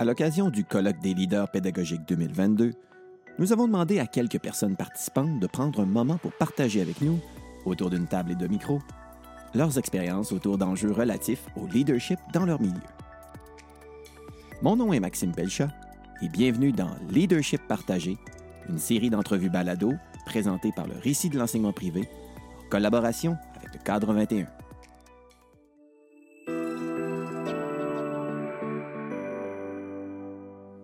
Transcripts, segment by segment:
À l'occasion du colloque des leaders pédagogiques 2022, nous avons demandé à quelques personnes participantes de prendre un moment pour partager avec nous, autour d'une table et de micros, leurs expériences autour d'enjeux relatifs au leadership dans leur milieu. Mon nom est Maxime Pelchat et bienvenue dans Leadership partagé, une série d'entrevues balado présentées par le Récit de l'enseignement privé en collaboration avec le Cadre 21.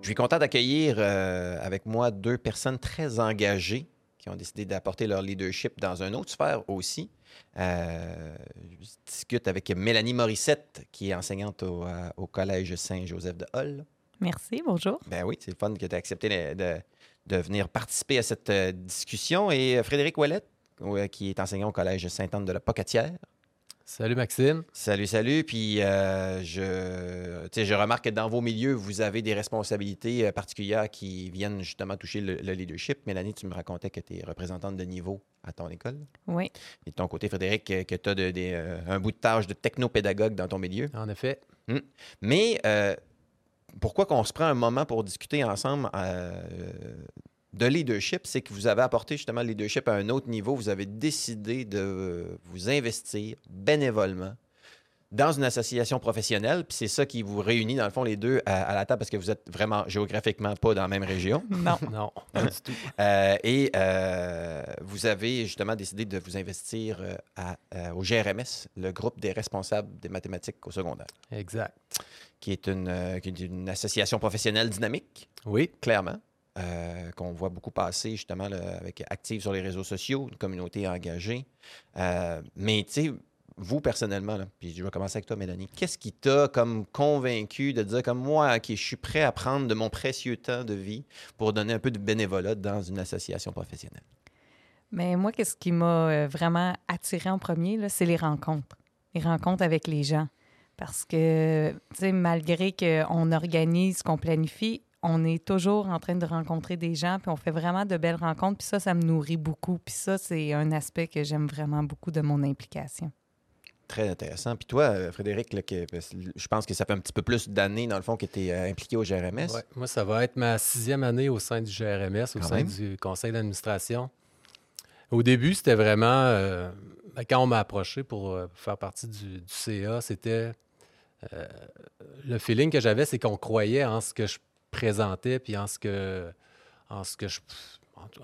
Je suis content d'accueillir euh, avec moi deux personnes très engagées qui ont décidé d'apporter leur leadership dans une autre sphère aussi. Euh, je discute avec Mélanie Morissette, qui est enseignante au, euh, au Collège Saint-Joseph de Hall. Merci, bonjour. Ben oui, c'est le fun que tu aies accepté de, de- de venir participer à cette discussion. Et Frédéric Ouellette, qui est enseignant au Collège Sainte-Anne de la Pocatière. Salut Maxime. Salut, salut. Puis euh, je, tu sais, je remarque que dans vos milieux, vous avez des responsabilités euh, particulières qui viennent justement toucher le, le leadership. Mélanie, tu me racontais que tu es représentante de niveau à ton école. Oui. Et de ton côté, Frédéric, euh, que tu as un bout de tâche de technopédagogue dans ton milieu. En effet, Mais euh, pourquoi qu'on se prend un moment pour discuter ensemble euh, de leadership, c'est que vous avez apporté justement le leadership à un autre niveau. Vous avez décidé de vous investir bénévolement dans une association professionnelle, puis c'est ça qui vous réunit, dans le fond, les deux à, à la table, parce que vous êtes vraiment géographiquement pas dans la même région. Non. non, pas du tout. Euh, et euh, vous avez justement décidé de vous investir euh, à- au GRMS, le groupe des responsables des mathématiques au secondaire Exact. qui est une, euh, qui est une association professionnelle dynamique, Oui, clairement, euh, qu'on voit beaucoup passer justement avec active sur les réseaux sociaux, une communauté engagée. Euh, mais tu sais, vous personnellement, puis je vais commencer avec toi, Mélanie, qu'est-ce qui t'a comme convaincu de dire comme moi, je suis prêt à prendre de mon précieux temps de vie pour donner un peu de bénévolat dans une association professionnelle? Mais moi, qu'est-ce qui m'a euh, vraiment attiré en premier, c'est les rencontres. Les rencontres avec les gens. Parce que, tu sais, malgré qu'on organise, qu'on planifie, on est toujours en train de rencontrer des gens, puis on fait vraiment de belles rencontres, puis ça, ça me nourrit beaucoup. Puis ça, c'est un aspect que j'aime vraiment beaucoup de mon implication. Très intéressant. Puis toi, euh, Frédéric, là, que- je pense que ça fait un petit peu plus d'années, dans le fond, que tu es impliqué au GRMS. Ouais, moi, ça va être ma sixième année au sein du GRMS, au Quand sein même. du conseil d'administration. Au début, c'était vraiment, euh, ben, quand on m'a approché pour euh, faire partie du, du CA, c'était euh, le feeling que j'avais, c'est qu'on croyait en ce que je présentais, puis en ce que, en ce que je,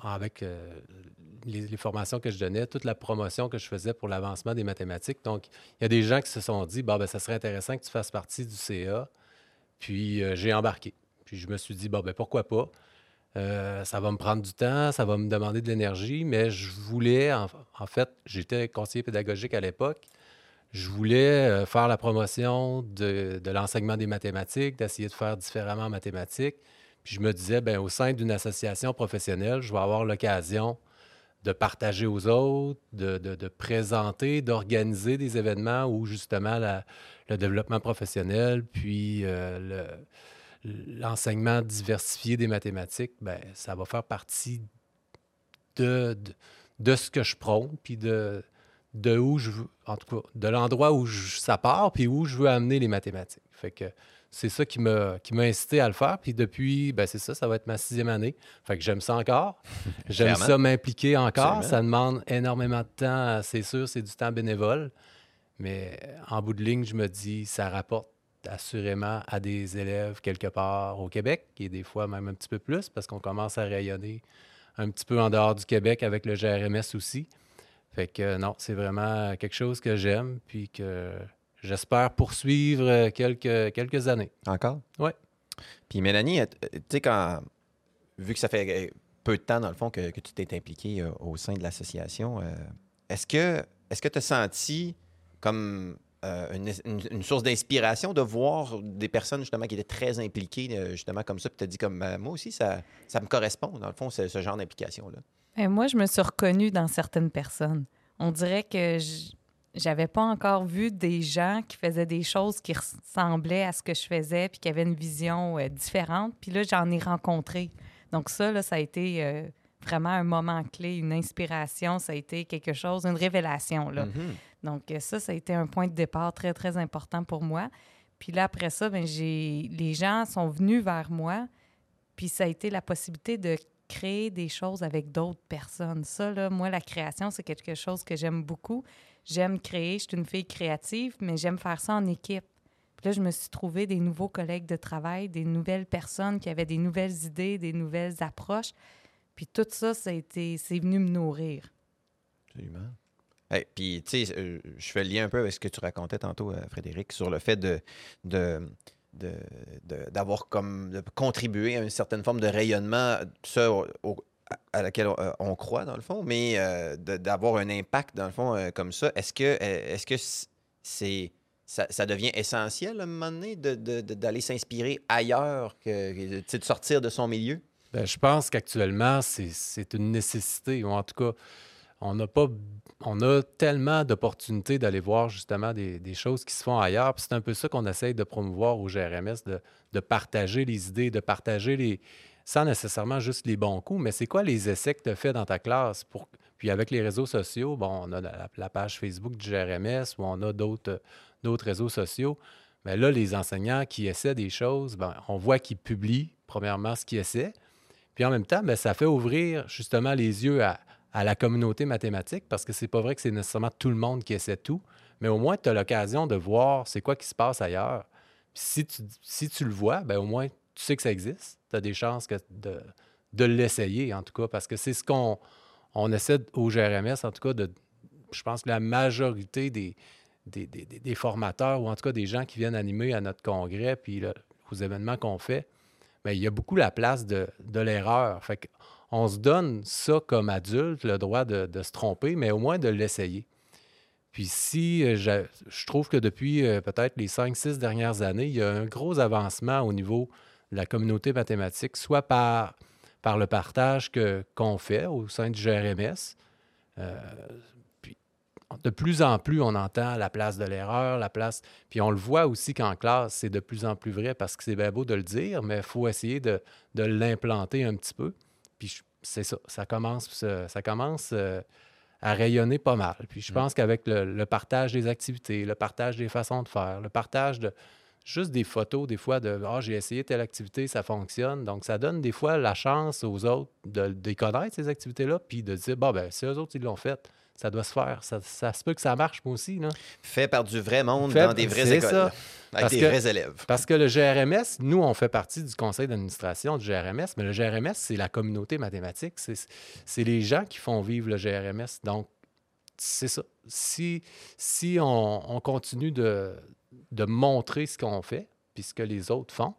avec euh, les, formations que je donnais, toute la promotion que je faisais pour l'avancement des mathématiques. Donc, il y a des gens qui se sont dit, bon, ben, ça serait intéressant que tu fasses partie du CA. Puis euh, j'ai embarqué. Puis je me suis dit, bon, ben pourquoi pas? Euh, ça va me prendre du temps, ça va me demander de l'énergie, mais je voulais, en fait, j'étais conseiller pédagogique à l'époque. Je voulais euh, faire la promotion de, de l'enseignement des mathématiques, d'essayer de faire différemment en mathématiques. Puis je me disais, ben, au sein d'une association professionnelle, je vais avoir l'occasion de partager aux autres, de, de- de présenter, d'organiser des événements où justement la- le développement professionnel, puis euh, le- l'enseignement diversifié des mathématiques, ben, ça va faire partie de, de ce que je prône, puis de, de où je veux, en tout cas, de l'endroit où je- ça part, puis où je veux amener les mathématiques. Fait que c'est ça qui m'a qui m'a incité à le faire. Puis depuis, ben c'est ça, ça va être ma sixième année. Fait que j'aime ça encore. J'aime ça m'impliquer encore. Absolument. Ça demande énormément de temps, c'est sûr, c'est du temps bénévole. Mais en bout de ligne, je me dis, ça rapporte assurément à des élèves quelque part au Québec, et des fois même un petit peu plus, parce qu'on commence à rayonner un petit peu en dehors du Québec avec le GRMS aussi. Fait que euh, non, c'est vraiment quelque chose que j'aime, puis que j'espère poursuivre euh, quelques, quelques années. Encore? Ouais. Puis Mélanie, euh, tu sais, quand, vu que ça fait euh, peu de temps, dans le fond, que, que tu t'es impliqué euh, au sein de l'association, euh, est-ce que est-ce que tu as senti comme euh, une, une- une source d'inspiration de voir des personnes justement qui étaient très impliquées euh, justement comme ça, puis tu as dit comme euh, moi aussi, ça, ça me correspond, dans le fond, ce, ce genre d'implication-là? Et moi, je me suis reconnue dans certaines personnes. On dirait que j'avais pas encore vu des gens qui faisaient des choses qui ressemblaient à ce que je faisais, puis qui avaient une vision euh, différente. Puis là, j'en ai rencontré. Donc ça, là, ça a été euh, vraiment un moment clé, une inspiration. Ça a été quelque chose, une révélation. Là. Mhm. Donc, euh, ça, ça a été un point de départ très, très important pour moi. Puis là, après ça, j'ai... les gens sont venus vers moi. Puis ça a été la possibilité de créer des choses avec d'autres personnes. Ça, là, moi, la création, c'est quelque chose que j'aime beaucoup. J'aime créer, je suis une fille créative, mais j'aime faire ça en équipe. Puis là, je me suis trouvé des nouveaux collègues de travail, des nouvelles personnes qui avaient des nouvelles idées, des nouvelles approches. Puis tout ça, ça c'est venu me nourrir. Absolument. Hey, puis, tu sais, euh, je fais le lien un peu avec ce que tu racontais tantôt, euh, Frédéric, sur le fait de, de- de- d'avoir comme de à une certaine forme de rayonnement, ça, à laquelle euh, on croit, dans le fond, mais euh, de- d'avoir un impact, dans le fond, euh, comme ça. Est-ce que, est-ce que c'est. Ça, devient essentiel à un moment donné de- de- de- d'aller s'inspirer ailleurs, que, de sortir de son milieu? Ben, je pense qu'actuellement, c'est une nécessité, ou en tout cas, on n'a pas, a tellement d'opportunités d'aller voir justement des, des choses qui se font ailleurs. C'est un peu ça qu'on essaye de promouvoir au GRMS, de, partager les idées, de partager les, sans nécessairement juste les bons coups, mais c'est quoi les essais que tu as fait dans ta classe? Puis avec les réseaux sociaux, bon, on a la, page Facebook du GRMS ou on a d'autres d'autres réseaux sociaux. Mais là, les enseignants qui essaient des choses, ben, on voit qu'ils publient, premièrement, ce qu'ils essaient. Puis en même temps, ben, ça fait ouvrir justement les yeux à, à la communauté mathématique parce que c'est pas vrai que c'est nécessairement tout le monde qui essaie tout, mais au moins tu as l'occasion de voir c'est quoi qui se passe ailleurs. Si tu, si tu le vois, ben, au moins tu sais que ça existe. Tu as des chances de, de l'essayer en tout cas parce que c'est ce qu'on on essaie au GRMS en tout cas de. Je pense que la majorité des, des, des- des- formateurs ou en tout cas des gens qui viennent animer à notre congrès puis aux événements qu'on fait, bien, il y a beaucoup la place de, l'erreur. Fait on se donne ça comme adulte, le droit de, se tromper, mais au moins de l'essayer. Puis si euh, je, trouve que depuis euh, peut-être les 5-6 dernières années, il y a un gros avancement au niveau de la communauté mathématique, soit par, le partage qu'on fait au sein du GRMS. Euh, de plus en plus, on entend la place de l'erreur, la place. Puis on le voit aussi qu'en classe, c'est de plus en plus vrai parce que c'est bien beau de le dire, mais il faut essayer de, de l'implanter un petit peu. Puis c'est ça, ça commence, ça commence euh, à rayonner pas mal. Puis je Mm. pense qu'avec le, le partage des activités, le partage des façons de faire, le partage de juste des photos, des fois, de Ah, j'ai essayé telle activité, ça fonctionne. Donc, ça donne des fois la chance aux autres de, de connaître, ces activités-là, puis de dire Bon, ben, si eux autres, ils l'ont fait, ça doit se faire. Ça, ça se peut que ça marche, moi aussi. Là. Fait par du vrai monde Fait- dans des vraies écoles. ça. Avec Parce des que- vrais élèves. Parce que le GRMS, nous, on fait partie du conseil d'administration du GRMS, mais le GRMS, c'est la communauté mathématique. C'est c'est les gens qui font vivre le GRMS. Donc, c'est ça. Si, si on, on continue de, de montrer ce qu'on fait, puis ce que les autres font,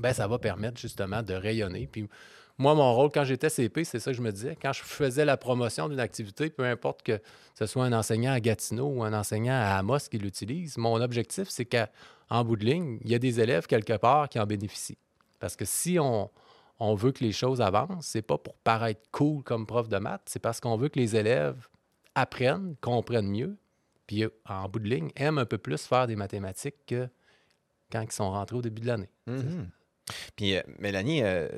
ben ça va permettre justement de rayonner. Puis moi, mon rôle quand j'étais CP, c'est ça que je me disais. Quand je faisais la promotion d'une activité, peu importe que ce soit un enseignant à Gatineau ou un enseignant à Amos qui l'utilise, mon objectif, c'est qu'en bout de ligne, il y a des élèves quelque part qui en bénéficient. Parce que si on, veut que les choses avancent, c'est pas pour paraître cool comme prof de maths, c'est parce qu'on veut que les élèves apprennent, comprennent mieux, puis en bout de ligne, aiment un peu plus faire des mathématiques que quand ils sont rentrés au début de l'année. Mhm. Puis, euh, Mélanie, euh,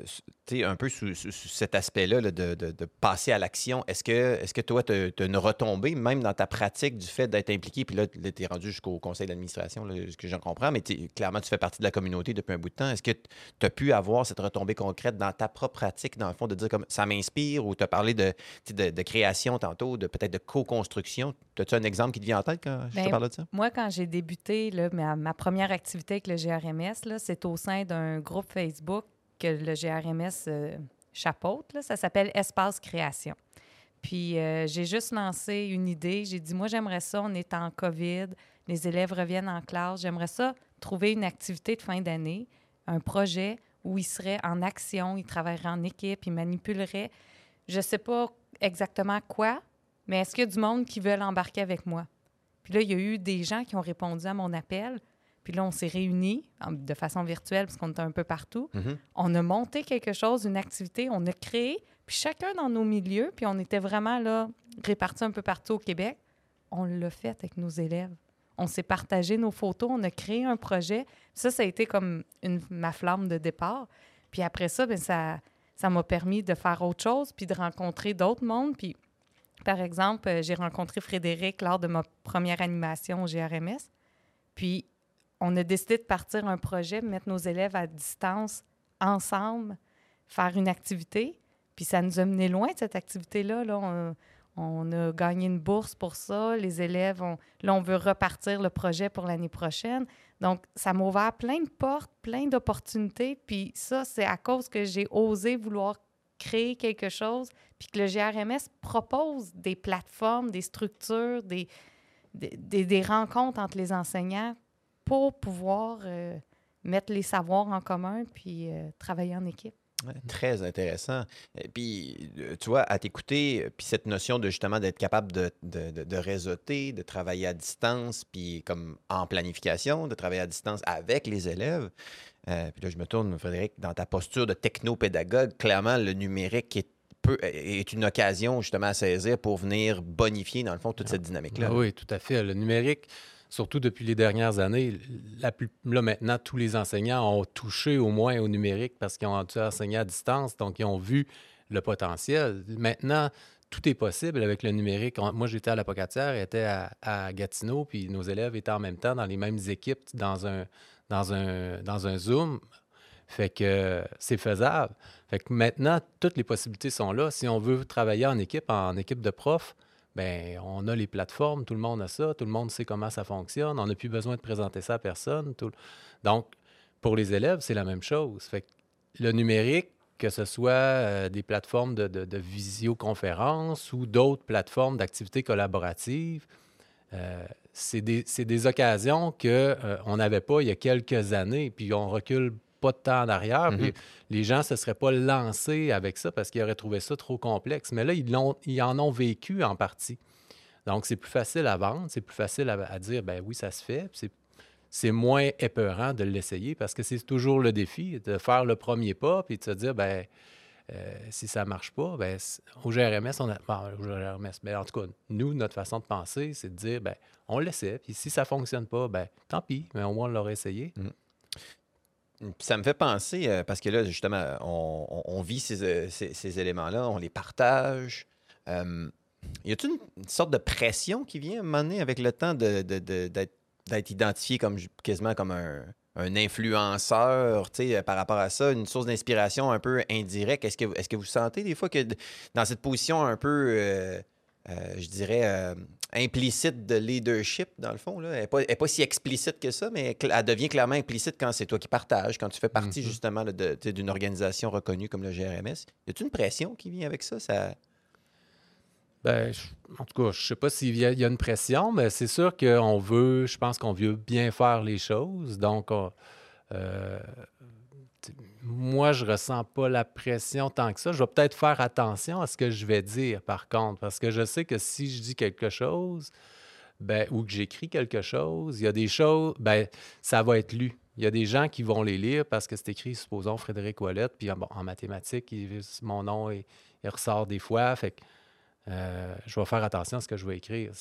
tu sais, un peu sous, cet aspect-là là, de, passer à l'action, est-ce que, est que toi, tu as une retombée, même dans ta pratique du fait d'être impliqué, puis là, tu es rendu jusqu'au conseil d'administration, ce que j'en comprends, mais clairement, tu fais partie de la communauté depuis un bout de temps. Est-ce que tu as pu avoir cette retombée concrète dans ta propre pratique, dans le fond, de dire comme ça m'inspire, ou tu as parlé de, de création tantôt, de peut-être de co-construction? As-tu un exemple qui te vient en tête quand je te Ben, parle de ça? Moi, quand j'ai débuté, là, ma, ma première activité avec le GRMS, c'est au sein d'un groupe Facebook que le GRMS euh, chapeaute. là. Ça s'appelle Espace Création. Puis euh, j'ai juste lancé une idée. J'ai dit, moi, j'aimerais ça, on est en COVID, les élèves reviennent en classe. J'aimerais ça trouver une activité de fin d'année, un projet où ils seraient en action, ils travailleraient en équipe, ils manipuleraient. Je ne sais pas exactement quoi, mais est-ce qu'il y a du monde qui veut embarquer avec moi? Puis là, il y a eu des gens qui ont répondu à mon appel. Puis là, on s'est réunis de façon virtuelle parce qu'on était un peu partout. Mhm. On a monté quelque chose, une activité, on a créé, puis chacun dans nos milieux, puis on était vraiment là, répartis un peu partout au Québec. On l'a fait avec nos élèves. On s'est partagé nos photos, on a créé un projet. Ça, ça a été comme une, ma flamme de départ. Puis après ça, ben ça ça m'a permis de faire autre chose, puis de rencontrer d'autres mondes. Puis, par exemple, euh, j'ai rencontré Frédéric lors de ma première animation au GRMS. Puis, on a décidé de partir un projet, mettre nos élèves à distance ensemble, faire une activité. Puis ça nous a mené loin, cette activité-là. Là. On, on a gagné une bourse pour ça. Les élèves, ont, là, on veut repartir le projet pour l'année prochaine. Donc, ça m'a ouvert plein de portes, plein d'opportunités. Puis ça, c'est à cause que j'ai osé vouloir créer quelque chose, puis que le GRMS propose des plateformes, des structures, des, des, rencontres entre les enseignants pour pouvoir euh, mettre les savoirs en commun puis euh, travailler en équipe. très intéressant. Et puis, euh, tu vois, à t'écouter, puis cette notion de justement d'être capable de, de, de, réseauter, de travailler à distance, puis comme en planification, de travailler à distance avec les élèves. puis là, je me tourne, Frédéric, dans ta posture de technopédagogue, clairement, le numérique est est une occasion justement à saisir pour venir bonifier, dans le fond, toute cette dynamique-là. Oui, tout à fait. Le numérique, surtout depuis les dernières années, la là maintenant, tous les enseignants ont touché au moins au numérique parce qu'ils ont dû enseigner à distance, donc ils ont vu le potentiel. Maintenant, tout est possible avec le numérique. moi, j'étais à la Pocatière, j'étais à, à, Gatineau, puis nos élèves étaient en même temps dans les mêmes équipes dans un, dans un, dans un Zoom. Fait que c'est faisable. Fait que maintenant, toutes les possibilités sont là. Si on veut travailler en équipe, en équipe de profs, ben on a les plateformes, tout le monde a ça, tout le monde sait comment ça fonctionne, on n'a plus besoin de présenter ça à personne. Donc, pour les élèves, c'est la même chose. Fait que le numérique, que ce soit euh, des plateformes de, visioconférence ou d'autres plateformes d'activités collaboratives, euh, c'est des, occasions qu'on euh, n'avait pas il y a quelques années, puis on recule pas de temps derrière. Puis mm-hmm. les gens ne se seraient pas lancés avec ça parce qu'ils auraient trouvé ça trop complexe. Mais là, ils, ils en ont vécu en partie. Donc, c'est plus facile à vendre, c'est plus facile à, dire, ben oui, ça se fait. C'est moins épeurant de l'essayer parce que c'est toujours le défi de faire le premier pas puis de se dire, ben euh, si ça ne marche pas, ben, au GRMS, on a. au GRMS, mais en tout cas, nous, notre façon de penser, c'est de dire, ben on l'essaie, puis si ça ne fonctionne pas, ben tant pis, mais au moins on l'aurait essayé. Mm. Ça me fait penser, euh, parce que là, justement, on, vit euh, ces, éléments-là, on les partage. Euh, y a-t-il une, sorte de pression qui vient à un moment donné avec le temps d'être identifié comme quasiment comme un, influenceur par rapport à ça, une source d'inspiration un peu indirecte? Est-ce que, est que vous sentez des fois que dans cette position un peu, je dirais, implicite de leadership, dans le fond. Là. Elle n'est pas, si explicite que ça, mais elle devient clairement implicite quand c'est toi qui partages, quand tu fais partie mm-hmm. justement d'une organisation reconnue comme le GRMS. Y a-t-il une pression qui vient avec ça? ça... Ben, en tout cas, je ne sais pas s'il y, a une pression, mais c'est sûr qu'on veut, je pense qu'on veut bien faire les choses. Donc, euh, moi, je ressens pas la pression tant que ça. Je vais peut-être faire attention à ce que je vais dire, par contre, parce que je sais que si je dis quelque chose, ben, ou que j'écris quelque chose, il y a des choses, ben, ça va être lu. Il y a des gens qui vont les lire parce que c'est écrit, supposons, Frédéric Ouellette, puis en mathématiques, mon nom il, ressort des fois. Fait que euh, je vais faire attention à ce que je vais écrire.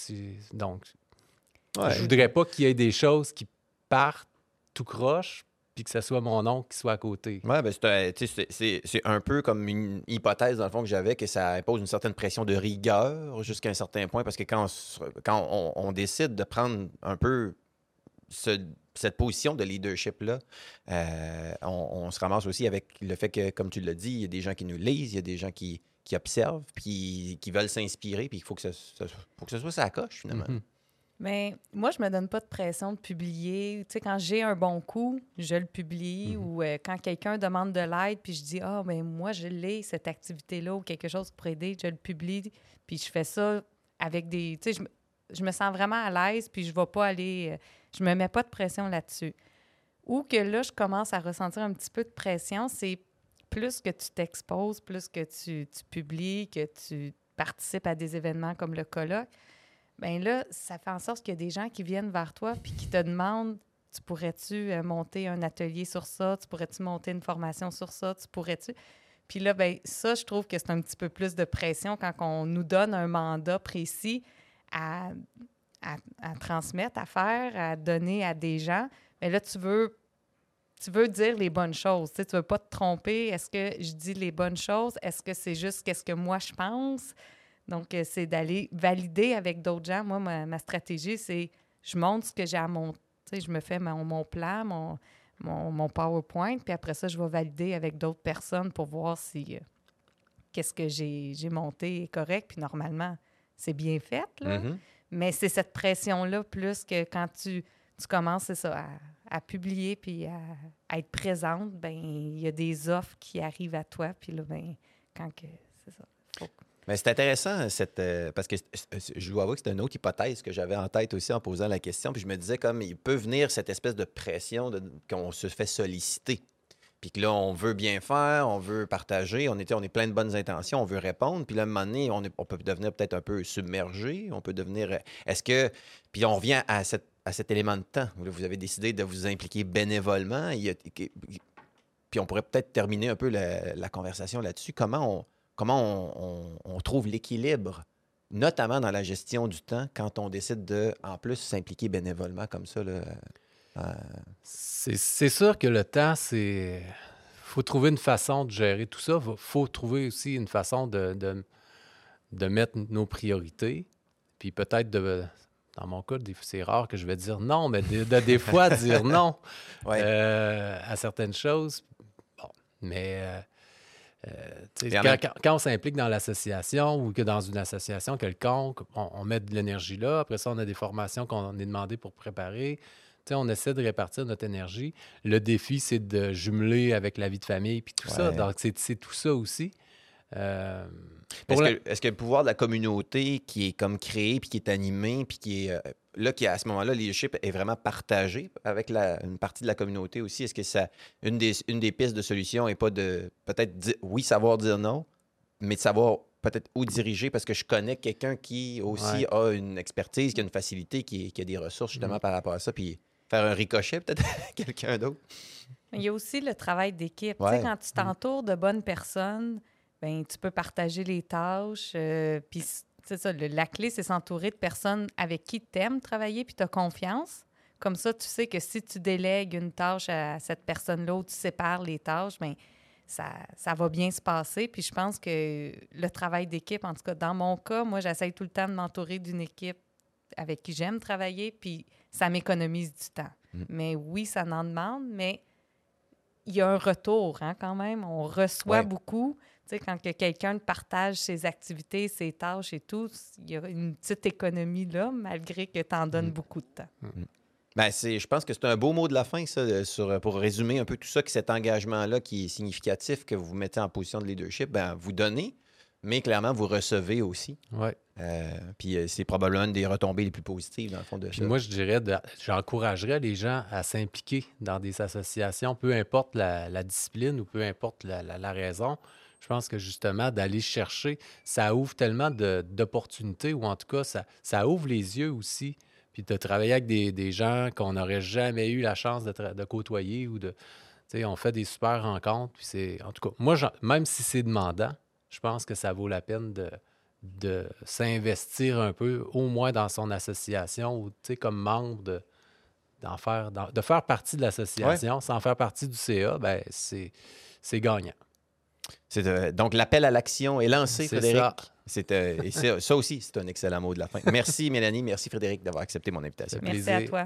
donc, je ne voudrais pas qu'il y ait des choses qui partent tout croche puis que ce soit mon oncle qui soit à côté. Oui, ben c'est un peu comme une hypothèse, dans le fond, que j'avais, que ça impose une certaine pression de rigueur jusqu'à un certain point, parce que quand on, quand on, décide de prendre un peu cette position de leadership-là, euh, on, se ramasse aussi avec le fait que, comme tu l'as dit, il y a des gens qui nous lisent, il y a des gens qui, qui observent, puis qui veulent s'inspirer, puis il faut que, ça, faut que ce soit ça coche, finalement. Mm-hmm. Mais moi, je me donne pas de pression de publier. Tu sais, quand j'ai un bon coup, je le publie. Mhm. Ou euh, quand quelqu'un demande de l'aide, puis je dis Ah, mais moi, je l'ai, cette activité-là, ou quelque chose pour aider, je le publie. Puis je fais ça avec des. Tu sais, je, me sens vraiment à l'aise, puis je ne vais pas aller. Euh, je me mets pas de pression là-dessus. Ou que là, je commence à ressentir un petit peu de pression, c'est plus que tu t'exposes, plus que tu, tu publies, que tu participes à des événements comme le colloque bien là, ça fait en sorte qu'il y a des gens qui viennent vers toi puis qui te demandent tu pourrais-tu euh, monter un atelier sur ça, tu pourrais-tu monter une formation sur ça, tu pourrais-tu? Puis là, ben ça, je trouve que c'est un petit peu plus de pression quand on nous donne un mandat précis à, à, transmettre, à faire, à donner à des gens. Mais là, tu veux tu veux dire les bonnes choses. Tu ne veux pas te tromper. Est-ce que je dis les bonnes choses? Est-ce que c'est juste qu'est-ce que moi je pense? Donc, euh, c'est d'aller valider avec d'autres gens. Moi, ma, stratégie, c'est je montre ce que j'ai à, sais, je me fais mon, mon plan, mon, mon, mon PowerPoint, puis après ça, je vais valider avec d'autres personnes pour voir si euh, qu'est-ce que j'ai monté est correct. Puis normalement, c'est bien fait, là. Mhm. Mais c'est cette pression-là plus que quand tu, tu commences, c'est ça, à, à publier puis à, à être présente, ben il y a des offres qui arrivent à toi. Puis là, ben quand que, c'est ça. Faut- Mais c'est intéressant, euh, parce que euh, je dois avouer que c'est une autre hypothèse que j'avais en tête aussi en posant la question. Puis je me disais, comme il peut venir cette espèce de pression de- qu'on se fait solliciter. Puis que là, on veut bien faire, on veut partager, on, était, on est plein de bonnes intentions, on veut répondre. Puis là, à un moment donné, on, est- on peut devenir peut-être un peu submergé, on peut devenir. euh, Est-ce que. Puis on revient à, cette- à cet élément de temps. où vous avez décidé de vous impliquer bénévolement. Puis on pourrait peut-être terminer un peu la, la conversation là-dessus. Comment on, comment on, on- on trouve l'équilibre, notamment dans la gestion du temps, quand on décide de, en plus, s'impliquer bénévolement comme ça. Là, euh, C'est sûr que le temps, c'est. faut trouver une façon de gérer tout ça. Il faut trouver aussi une façon de, de, de mettre nos priorités. Puis peut-être de. Dans mon cas, c'est rare que je vais dire non, mais de, de- des fois dire non ouais. euh, à certaines choses. Bon, mais euh, euh, quand, même- quand- quand on s'implique dans l'association ou que dans une association quelconque, on, on met de l'énergie là. Après ça, on a des formations qu'on est demandé pour préparer. On essaie de répartir notre énergie. Le défi, c'est de jumeler avec la vie de famille puis tout ça. Donc, c'est tout ça aussi. Euh, Est-ce la- que, le pouvoir de la communauté qui est comme créé, puis qui est animé, puis qui est. euh, là, qui, à ce moment-là, le leadership est vraiment partagé avec la- une partie de la communauté aussi? Est-ce que ça. Une des, une des pistes de solution n'est pas de. Peut-être, oui, savoir dire non, mais de savoir peut-être où diriger? Parce que je connais quelqu'un qui aussi Ouais. a une expertise, qui a une facilité, qui, qui a des ressources justement Mhm. par rapport à ça, puis faire un ricochet peut-être à quelqu'un d'autre. Il y a aussi le travail d'équipe. Tu sais, quand tu t'entoures de bonnes personnes, ben, tu peux partager les tâches. euh, puis c'est ça, le- la clé, c'est s'entourer de personnes avec qui tu aimes travailler puis tu as confiance. Comme ça, tu sais que si tu délègues une tâche à cette personne-là ou tu sépares les tâches, ben ça, ça va bien se passer. Puis je pense que le travail d'équipe, en tout cas, dans mon cas, moi, j'essaye tout le temps de m'entourer d'une équipe avec qui j'aime travailler, puis ça m'économise du temps. Mm. Mais oui, ça en demande, mais il y a un retour hein, quand même. On reçoit Ouais. beaucoup. Tu sais, quand que quelqu'un te partage ses activités, ses tâches et tout, il y a une petite économie là, malgré que tu en donnes Mm. beaucoup de temps. Ben, c'est, je pense que c'est un beau mot de la fin, ça, de- sur, pour résumer un peu tout ça, que cet engagement-là qui est significatif, que vous vous mettez en position de leadership, ben, vous donnez, mais clairement, vous recevez aussi. ouais. Euh, puis euh, c'est probablement une des retombées les plus positives, dans le fond, de ça. moi, je dirais, de- j'encouragerais les gens à s'impliquer dans des associations, peu importe la, la discipline ou peu importe la, la- la raison. Je pense que justement, d'aller chercher, ça ouvre tellement d'opportunités, ou en tout cas, ça, ça ouvre les yeux aussi. Puis de travailler avec des, des gens qu'on n'aurait jamais eu la chance de, de côtoyer ou de. Tu sais, on fait des super rencontres. Puis c'est. En tout cas, moi, même si c'est demandant, je pense que ça vaut la peine de, de s'investir un peu, au moins dans son association ou tu sais, comme membre de, d'en faire, de faire partie de l'association sans faire partie du CA, ben c'est gagnant. Euh, donc, l'appel à l'action est lancé, Frédéric. ça. C'est, euh, et c'est- ça aussi, c'est un excellent mot de la fin. Merci, Mélanie. Merci, Frédéric, d'avoir accepté mon invitation. Merci à toi.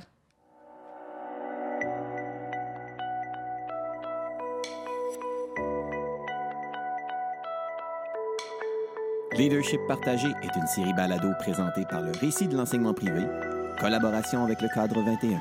Leadership partagé est une série balado présentée par le Récit de l'enseignement privé, collaboration avec le cadre 21.